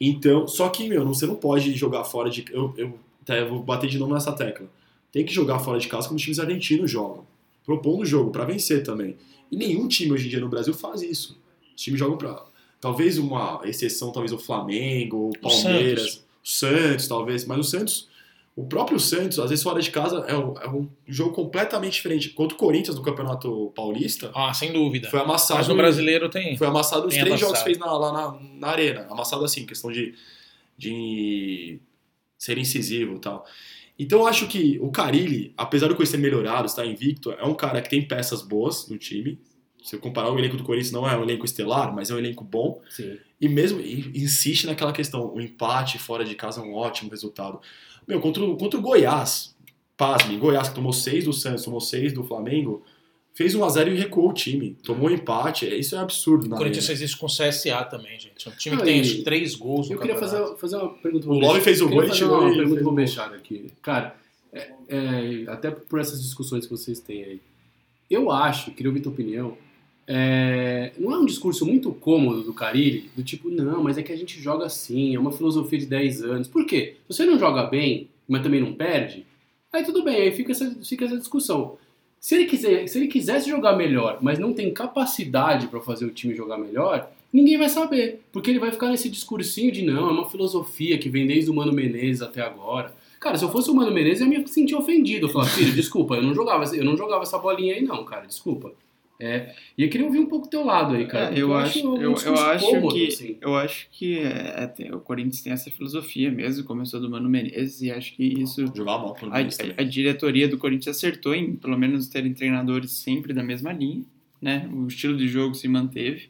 Então, só que, meu, não- você não pode jogar fora de. Eu, eu, até vou bater de novo nessa tecla. Tem que jogar fora de casa como os times argentinos jogam. Propondo o jogo, para vencer também. E nenhum time hoje em dia no Brasil faz isso. Os times jogam pra. Talvez uma exceção, talvez o Flamengo, o Palmeiras, o Santos, talvez. Mas o Santos, o próprio Santos, às vezes fora de casa, é um, é um jogo completamente diferente. Contra o Corinthians no Campeonato Paulista, Ah, sem dúvida. foi amassado. Mas no brasileiro tem. Foi amassado os Tem três jogos amassado. que fez na- lá na, na arena. Amassado assim, questão de, de ser incisivo e tal. Então eu acho que o Carilli, apesar do Corinthians ter melhorado, estar invicto, é um cara que tem peças boas no time. Se eu comparar o elenco do Corinthians, não é um elenco estelar, mas é um elenco bom. Sim. E mesmo e insiste naquela questão, o empate fora de casa é um ótimo resultado. Meu, contra o, contra o Goiás, pasme, Goiás que tomou seis do Santos, tomou seis do Flamengo, fez 1 a 0 e recuou o time. Tomou um empate, isso é absurdo. O Corinthians fez isso com o CSA também, gente. É um time que tem e- três gols no Eu queria fazer, fazer uma pergunta O Love fez o gol e fazer tirou uma pergunta pro. Bechara aqui. Cara, é- é, até por essas discussões que vocês têm aí. Eu acho, queria ouvir tua opinião, é, não é um discurso muito cômodo do Carilli, do tipo, não, mas é que a gente joga assim, é uma filosofia de 10 anos. Por quê? Você não joga bem, mas também não perde, aí tudo bem, aí fica essa, fica essa discussão. Se ele, quiser, se ele quisesse jogar melhor, mas não tem capacidade para fazer o time jogar melhor, ninguém vai saber. Porque ele vai ficar nesse discursinho de não, é uma filosofia que vem desde o Mano Menezes até agora. Cara, se eu fosse o Mano Menezes, eu ia me sentir ofendido. Eu falava, filho, desculpa, eu não jogava, eu não jogava essa bolinha aí, não, cara, desculpa. É, e eu queria ouvir um pouco o teu lado aí, cara. É, porque eu, acho, eu, eu acho cômodo, que, assim. eu acho que é, até o Corinthians tem essa filosofia mesmo, começou do Mano Menezes e acho que isso Jogar mal pelo a, a- a diretoria do Corinthians acertou em pelo menos terem treinadores sempre da mesma linha, né? O estilo de jogo se manteve.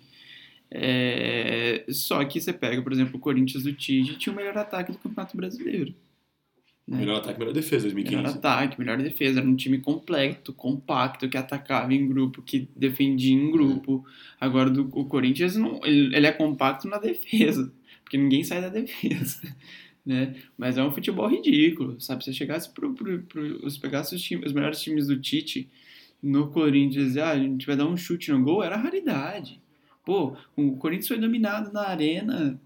É, só que você pega, por exemplo, o Corinthians do Tite tinha o melhor ataque do Campeonato Brasileiro. Né? Melhor ataque, melhor defesa, Melhor 2015. ataque, melhor defesa. Era um time completo, compacto, que atacava em grupo, que defendia em grupo. Agora, do, o Corinthians, não, ele, ele é compacto na defesa, porque ninguém sai da defesa. Né? Mas é um futebol ridículo, sabe? Se você chegasse pro, pro, pro, se pegasse os, times, os melhores times do Tite no Corinthians, ah, a gente vai dar um chute no gol, era raridade. Pô, o Corinthians foi dominado na arena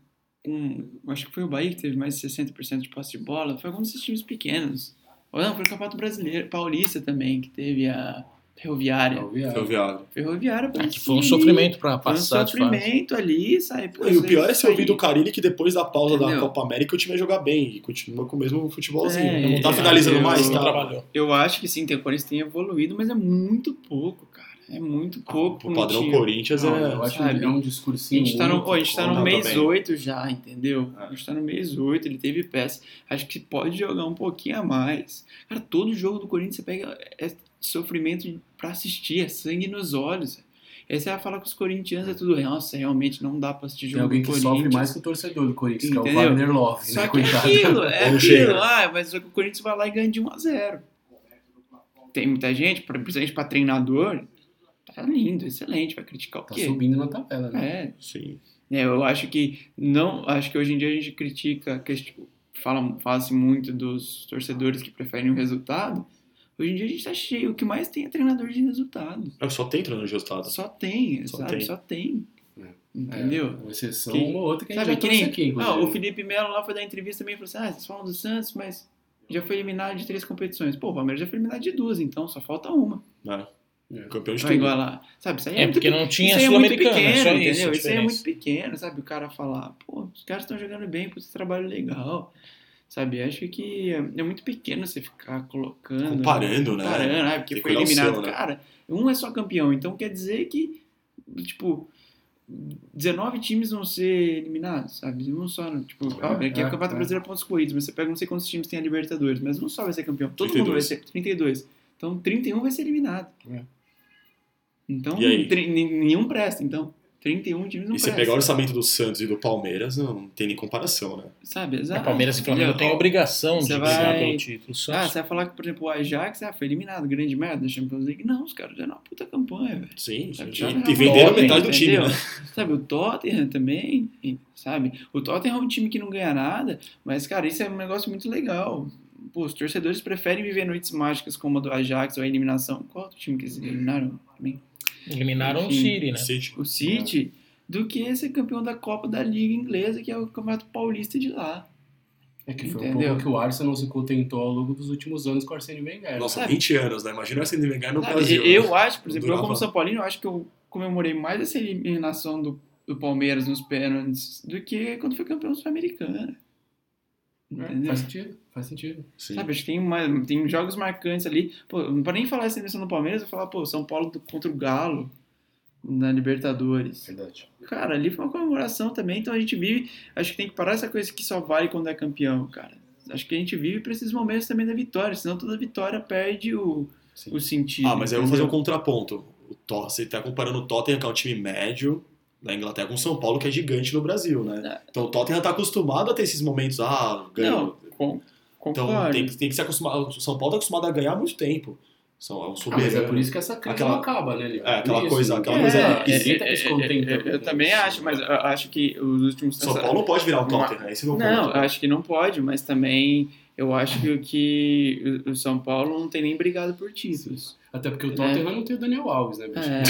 com, acho que foi o Bahia que teve mais de 60% de posse de bola, foi algum desses times pequenos. Ou não, foi o Campeonato Brasileiro, Paulista também, que teve a Ferroviária. Ferroviário. Ferroviária É que foi um sofrimento Foi um passar de fase. sofrimento ali, sabe? Pô, E o pior é você ouvir do Carilli que depois da pausa da Entendeu? Copa América o time ia jogar bem e continua com o mesmo futebolzinho. É, não tá é, finalizando eu- mais, Não tá? trabalhou. Eu acho que sim, o Corinthians tem evoluído, mas é muito pouco. É muito pouco. O padrão time. Corinthians Não, é. eu acho sabe? que é um A discursinho gente tá no, pô, a gente tá no mês também. 8 já, entendeu? É. A gente tá no mês 8, ele teve peça. Acho que pode jogar um pouquinho a mais. Cara, todo jogo do Corinthians você pega é sofrimento pra assistir, é sangue nos olhos. Aí você vai falar que os corintianos é tudo, nossa, realmente não dá pra assistir Tem jogo alguém do que Corinthians. sofre mais que o torcedor do Corinthians, que é o Entendeu? Wagner Love, Só né? que é aquilo, é aquilo. Ah, mas só que o Corinthians vai lá e ganha de 1 a 0 Tem muita gente, principalmente pra treinador, tá lindo, excelente, vai criticar o Tá quê? subindo na tabela, né? É, Sim. é, eu acho que não, acho que hoje em dia a gente critica, fala, fala-se muito dos torcedores que preferem o resultado. Hoje em dia a gente tá cheio, o que mais tem é treinador de resultado. É, Só tem treinador de resultado. Só tem, Só sabe? tem. Só tem. É. Entendeu? É, uma exceção, Que- uma outra que a gente Sabe, já que nem. aqui, ah, o Felipe Melo lá foi dar entrevista também e falou assim: ah, vocês falam do Santos, mas já foi eliminado de três competições. Pô, o Palmeiras já foi eliminado de duas, então só falta uma. Né? É. Campeão de tudo. igualar. Sabe, isso aí é, É, muito porque não tinha isso é muito pequeno, só isso. entendeu? Isso aí é diferença. muito pequeno, sabe? O cara falar, pô, os caras estão jogando bem, puta trabalho legal. Sabe, acho que é, é muito pequeno você ficar colocando. Comparando, né? Comparando, ah, porque Tem foi eliminado. né? Cara, um é só campeão, então quer dizer que, tipo, 19 times vão ser eliminados, sabe? Um só, né? tipo, É, óbvio, aqui é, é, o Campeonato é. Brasileiro pontos corridos, mas você pega não sei quantos times tem a Libertadores, mas um só vai ser campeão. Todo mundo vai 32. ser 32. Então 31 vai ser eliminado. É. Então, nenhum presta, então. 31 times não E você pegar o orçamento do Santos e do Palmeiras, não tem nem comparação, né? Sabe, O exato. Palmeiras e Flamengo Entendeu? têm obrigação de Você brigar vai- pelo título. O Ah, você vai falar que, por exemplo, o Ajax ah, foi eliminado, grande merda da Champions League. Não, os caras fizeram uma puta campanha, velho. Sim, Sabe, sim. E, não e venderam metade do time, né? Sabe, o Tottenham também, sabe? O Tottenham é um time que não ganha nada, mas, cara, isso é um negócio muito legal. Pô, os torcedores preferem viver noites mágicas como a do Ajax ou a eliminação. Qual outro time que eles eliminaram também? Eliminaram o Enfim. City, né? City. O City, do que ser campeão da Copa da Liga Inglesa, que é o Campeonato Paulista de lá. É que foi um Entendeu? pouco que o Arsenal se contentou ao longo dos últimos anos com o Arsene Wenger. Nossa, Sabe? 20 anos, né? Imagina o Arsene Wenger no Sabe, Brasil. eu né? acho, por exemplo, eu Durava. como São Paulino, eu acho que eu comemorei mais essa eliminação do, do Palmeiras nos pênaltis do que quando foi campeão sul-americano. É, Entendeu? faz sentido, faz sentido. Sim. Sabe, acho que tem, uma, tem jogos marcantes ali. Pô, não para nem falar essa eliminação do Palmeiras, eu vou falar, pô, São Paulo do- contra o Galo na Libertadores. Verdade. Cara, ali foi uma comemoração também, então a gente vive. Acho que tem que parar essa coisa que só vale quando é campeão, cara. Acho que a gente vive pra esses momentos também da vitória, senão toda vitória perde o, Sim. o sentido. Ah, mas aí eu vou fazer um contraponto. O Tot- você tá comparando o Tottenham, que é um time médio da Inglaterra, com o São Paulo, que é gigante no Brasil, né? É. Então o Tottenham tá acostumado a ter esses momentos, ah, Não, ganhou. com, Então tem, que- tem que se acostumar. O São Paulo tá acostumado a ganhar há muito tempo. São, é um Ah, mas é soberano. por isso que essa crise Aquela- não acaba, né, Leo? É, aquela Por coisa- isso, aquela ninguém- coisa- É, é, é, é, eu, também isso. acho, mas eu acho que os últimos São Paulo não pode virar um Tottenham, esse é o meu Não, ponto. eu acho que não pode, mas também eu acho que, que o São Paulo não tem nem brigado por títulos. Até porque o Tottenham não tem o Daniel Alves, né, bicho? É.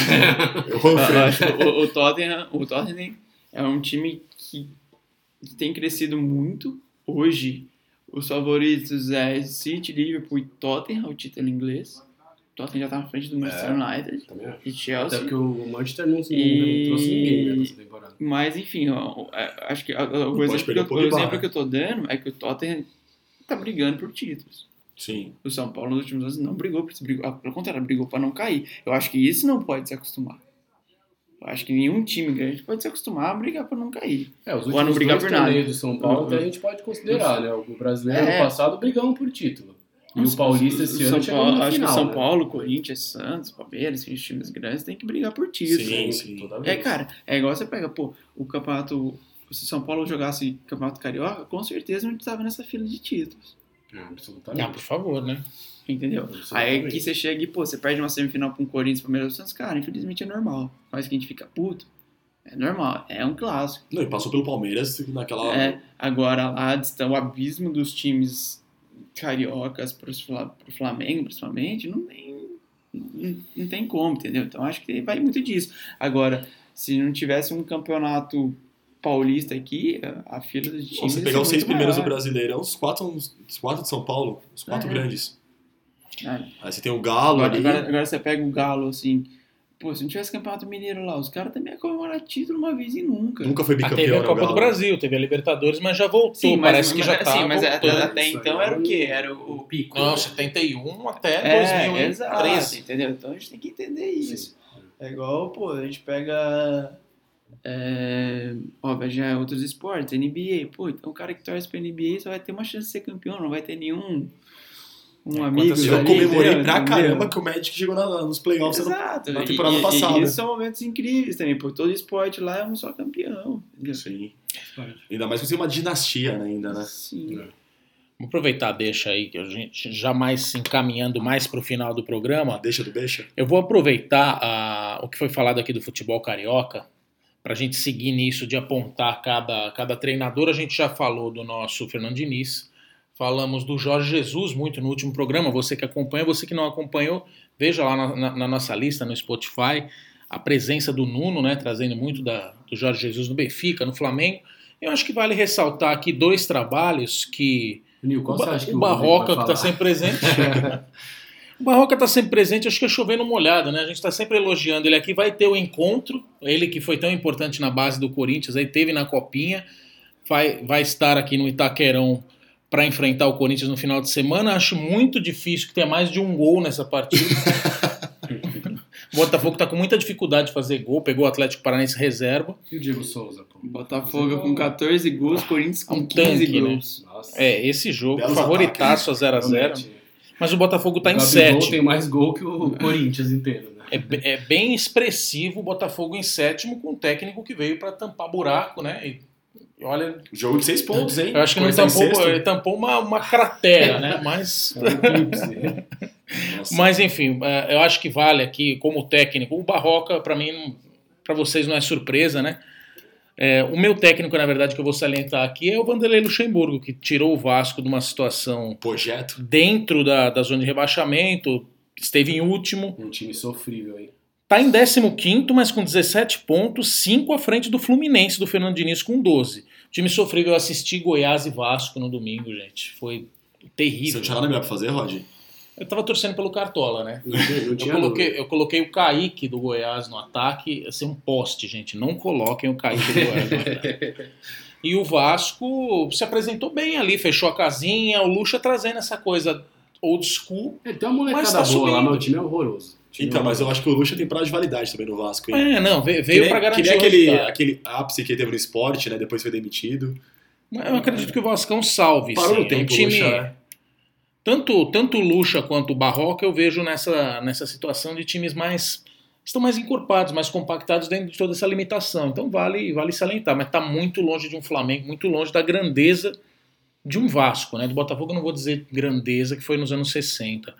Eu acho que o, o Tottenham, o Tottenham é um time que, que tem crescido muito. Hoje, os favoritos é City, Liverpool e Tottenham, o título inglês. O Tottenham já tá na frente do Manchester United Também acho. e Até Chelsea. porque o Manchester não, não E- trouxe ninguém né, nessa temporada. Mas, enfim, ó, é, acho que o, exemplo que, eu, o exemplo né? que eu tô dando é que o Tottenham tá brigando por títulos. Sim. O São Paulo nos últimos anos não brigou por isso, brigou, ah, pelo contrário, brigou para não cair. Eu acho que isso não pode se acostumar. Eu acho que nenhum time grande pode se acostumar a brigar para não cair. É, os Ou a não últimos brigar dois por nada. torneios do São Paulo Uhum. a gente pode considerar, né? O brasileiro É. ano passado brigamos por título. E Nossa, o Paulista esse o ano São Paulo, Acho final, que São né? Paulo, Corinthians, Santos, Palmeiras, esses times grandes têm que brigar por título. Sim, sim. Toda É, vez. cara, é igual você pega, pô, o campeonato. Se São Paulo jogasse campeonato carioca, com certeza não estava nessa fila de títulos. Ah, absolutamente. por favor, né? Entendeu? Aí aqui você chega e, pô, você perde uma semifinal com o Corinthians, Palmeiras e Santos, cara, infelizmente é normal. Mas que a gente fica puto. É normal, é um clássico. Não, e passou pelo Palmeiras naquela. É, agora lá está o abismo dos times cariocas pro, Fla- pro Flamengo, principalmente, não tem, não, não tem como, entendeu? Então acho que vai muito disso. Agora, se não tivesse um campeonato paulista aqui, a, fila de times. Você ia pegar os seis primeiros do maior. Brasileirão, os quatro, os quatro de São Paulo, os quatro É. grandes. Ah, Aí você tem o Galo Agora, ali. agora, agora você pega o Galo, assim. Pô, se não tivesse campeonato mineiro lá, os caras também iam comemorar título uma vez e nunca. Nunca foi Ah, bicampeão, teve a né, Copa do. Brasil, teve a Libertadores, mas já voltou. Sim, mas, Parece que mas, já tá sim, mas voltando. até, então era o é quê? um- Era o. O pico. Não, 71 até É, 2003. exato, entendeu? Então a gente tem que entender isso. É igual, pô, a gente pega. É, ó, já é outros esportes, NBA. Pô, então o cara que torce pra NBA só vai ter uma chance de ser campeão, não vai ter nenhum. Um É, amigo. Eu ali, comemorei entendeu? pra Entendeu? caramba que o Magic chegou na- nos playoffs Exato. na e- temporada e, passada. E, isso são momentos incríveis também, porque todo esporte lá é um só campeão. entendeu? Sim. Ainda mais que você tem uma dinastia né, ainda, né? Sim. É. Vamos aproveitar, deixa aí, que a gente já mais se encaminhando mais para o final do programa. Deixa do beixa. Eu vou aproveitar ah, o que foi falado aqui do futebol carioca para a gente seguir nisso de apontar cada, cada treinador. A gente já falou do nosso Fernando Diniz, falamos do Jorge Jesus muito no último programa. Você que acompanha, você que não acompanhou, veja lá na, na- na nossa lista no Spotify a presença do Nuno, né, trazendo muito da, do Jorge Jesus no Benfica, no Flamengo. Eu acho que vale ressaltar aqui dois trabalhos que Nil, qual o, Ba- o Barroca, que está sempre presente. o Barroca está sempre presente, acho que é chovendo molhado, né? A gente está sempre elogiando ele aqui. Vai ter o encontro, ele que foi tão importante na base do Corinthians, aí teve na Copinha, vai, vai estar aqui no Itaquerão para enfrentar o Corinthians no final de semana. Acho muito difícil que tenha mais de um gol nessa partida. o Botafogo está com muita dificuldade de fazer gol, pegou o Atlético Paranaense reserva. E o Diego Souza, pô? Botafogo com 14 gols, Corinthians com Um 15 tanque, né? gols. Nossa. É, esse jogo, Belos favoritaço a 0x0. Mas o Botafogo está O em 7. tem mais gol que o Corinthians inteiro, né? É, é bem expressivo o Botafogo em sétimo com um técnico que veio para tampar buraco, né? E, e olha, Jogo de seis pontos, hein? eu acho que em tampou, ele tampou uma, uma cratera, né? Mas, mas enfim, é, eu acho que vale aqui como técnico. O Barroca, para mim, para vocês não é surpresa, né? É, o meu técnico, na verdade, que eu vou salientar aqui é o Vanderlei Luxemburgo, que tirou o Vasco de uma situação Projeto. dentro da, da zona de rebaixamento, esteve em último, Um time sofrível, hein? Tá em 15, mas com 17 pontos, 5 à frente do Fluminense, do Fernando Diniz, com 12. O time sofrível. Eu assisti Goiás e Vasco no domingo, gente. Foi Você terrível. não tinha nada melhor pra fazer, Rod? Eu tava torcendo pelo Cartola, né? Não tinha, não Eu coloquei, eu coloquei o Kaique do Goiás no ataque, ia ser um poste, gente. Não coloquem o Kaique do Goiás no ataque. E o Vasco se apresentou bem ali, fechou a casinha, o Lucha trazendo essa coisa old school. Ele tem uma molecada Mas tá boa lá, mas o time é horroroso. Time Então, é mas eu acho que o Lucha tem prazo de validade também no Vasco, hein? É, não, veio, veio pra garantir Que nem aquele, aquele ápice que ele teve no esporte, né? Depois foi demitido. Mas Eu acredito que o Vascão salve. Parou sim. no tempo, é um time, Lucha, né? Tanto, tanto Lucha quanto Barroca eu vejo nessa, nessa situação de times mais. estão mais encorpados, mais compactados dentro de toda essa limitação. Então vale, vale salientar, mas está muito longe de um Flamengo, muito longe da grandeza de um Vasco, né? Do Botafogo eu não vou dizer grandeza, que foi nos anos 60.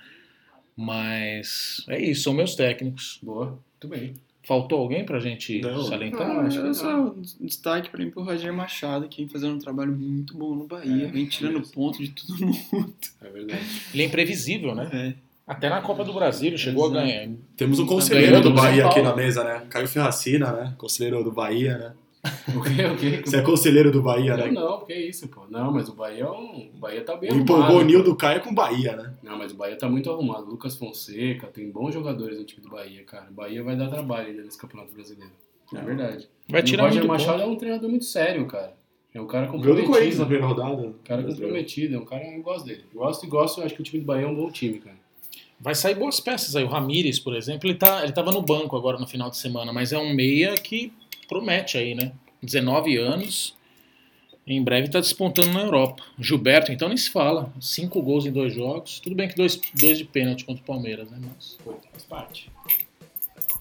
Mas é isso, são meus técnicos. Boa, muito bem. Faltou alguém pra gente Não. salientar? Ah, acho que é só um destaque pra mim pro Roger Machado, que vem fazendo um trabalho muito bom no Bahia, É, vem tirando mesmo. ponto de todo mundo. É verdade. Ele é imprevisível, né? É. Até na Copa do Brasil ele chegou Exato. a ganhar. Temos um Ganhou conselheiro do Bahia aqui na mesa, né? Caio Ferracina, né? Conselheiro do Bahia, né? O quê? O quê? Você é conselheiro do Bahia, Não, né? não, que isso, pô. Não, mas o Bahia é um. O Bahia tá bem Empolgou o arrumado. Nil do Caio com o Bahia, né? Não, mas o Bahia tá muito arrumado. Lucas Fonseca, tem bons jogadores no time do Bahia, cara. O Bahia vai dar trabalho ainda nesse Campeonato Brasileiro. É verdade. Vai E tirar o Roger Machado ponto. é um treinador muito sério, cara. É um cara Ganhou do Corinthians na comprometido. primeira rodada. Um cara comprometido, é um cara eu gosto dele. Gosto e gosto, eu acho que o time do Bahia é um bom time, cara. Vai sair boas peças aí. O Ramires, por exemplo, ele, tá, ele tava no banco agora no final de semana, mas é um meia que promete aí, né? 19 anos. Em breve tá despontando na Europa. Gilberto, então nem se fala. Cinco gols em dois jogos. Tudo bem que dois, dois de pênalti contra o Palmeiras, né? Mas faz parte.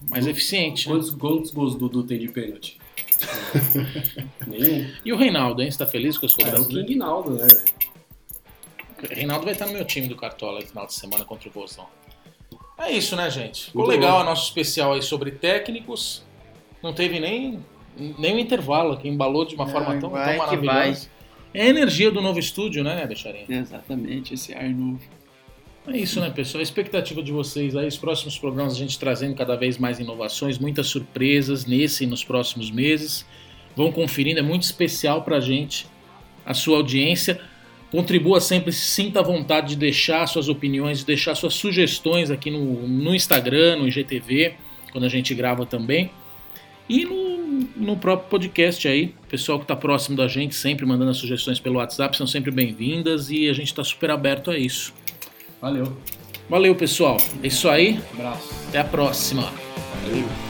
mais eficiente. Né? Quantos, quantos gols o Dudu tem de pênalti? Nenhum. E o Reinaldo, hein? Você tá feliz com as É o cobranças dele? King Naldo, né, velho? Reinaldo vai estar no meu time do Cartola no final de semana contra o Bozão. É isso, né, gente? Ficou legal o nosso especial aí sobre técnicos. Não teve nem, nem um intervalo aqui, embalou de uma forma tão, tão que maravilhosa. É a energia do novo estúdio, né, Becharinha? Exatamente, esse ar novo. É isso, né, pessoal? A expectativa de vocês aí, os próximos programas, a gente trazendo cada vez mais inovações, muitas surpresas nesse e nos próximos meses. Vão conferindo, é muito especial pra gente, a sua audiência. Contribua sempre, sinta a vontade de deixar suas opiniões, de deixar suas sugestões aqui no, no Instagram, no IGTV, quando a gente grava também. E no, no próprio podcast aí, o pessoal que está próximo da gente, sempre mandando as sugestões pelo WhatsApp, são sempre bem-vindas e a gente está super aberto a isso. Valeu. Valeu, pessoal. É isso aí. Abraço. Até a próxima. Valeu.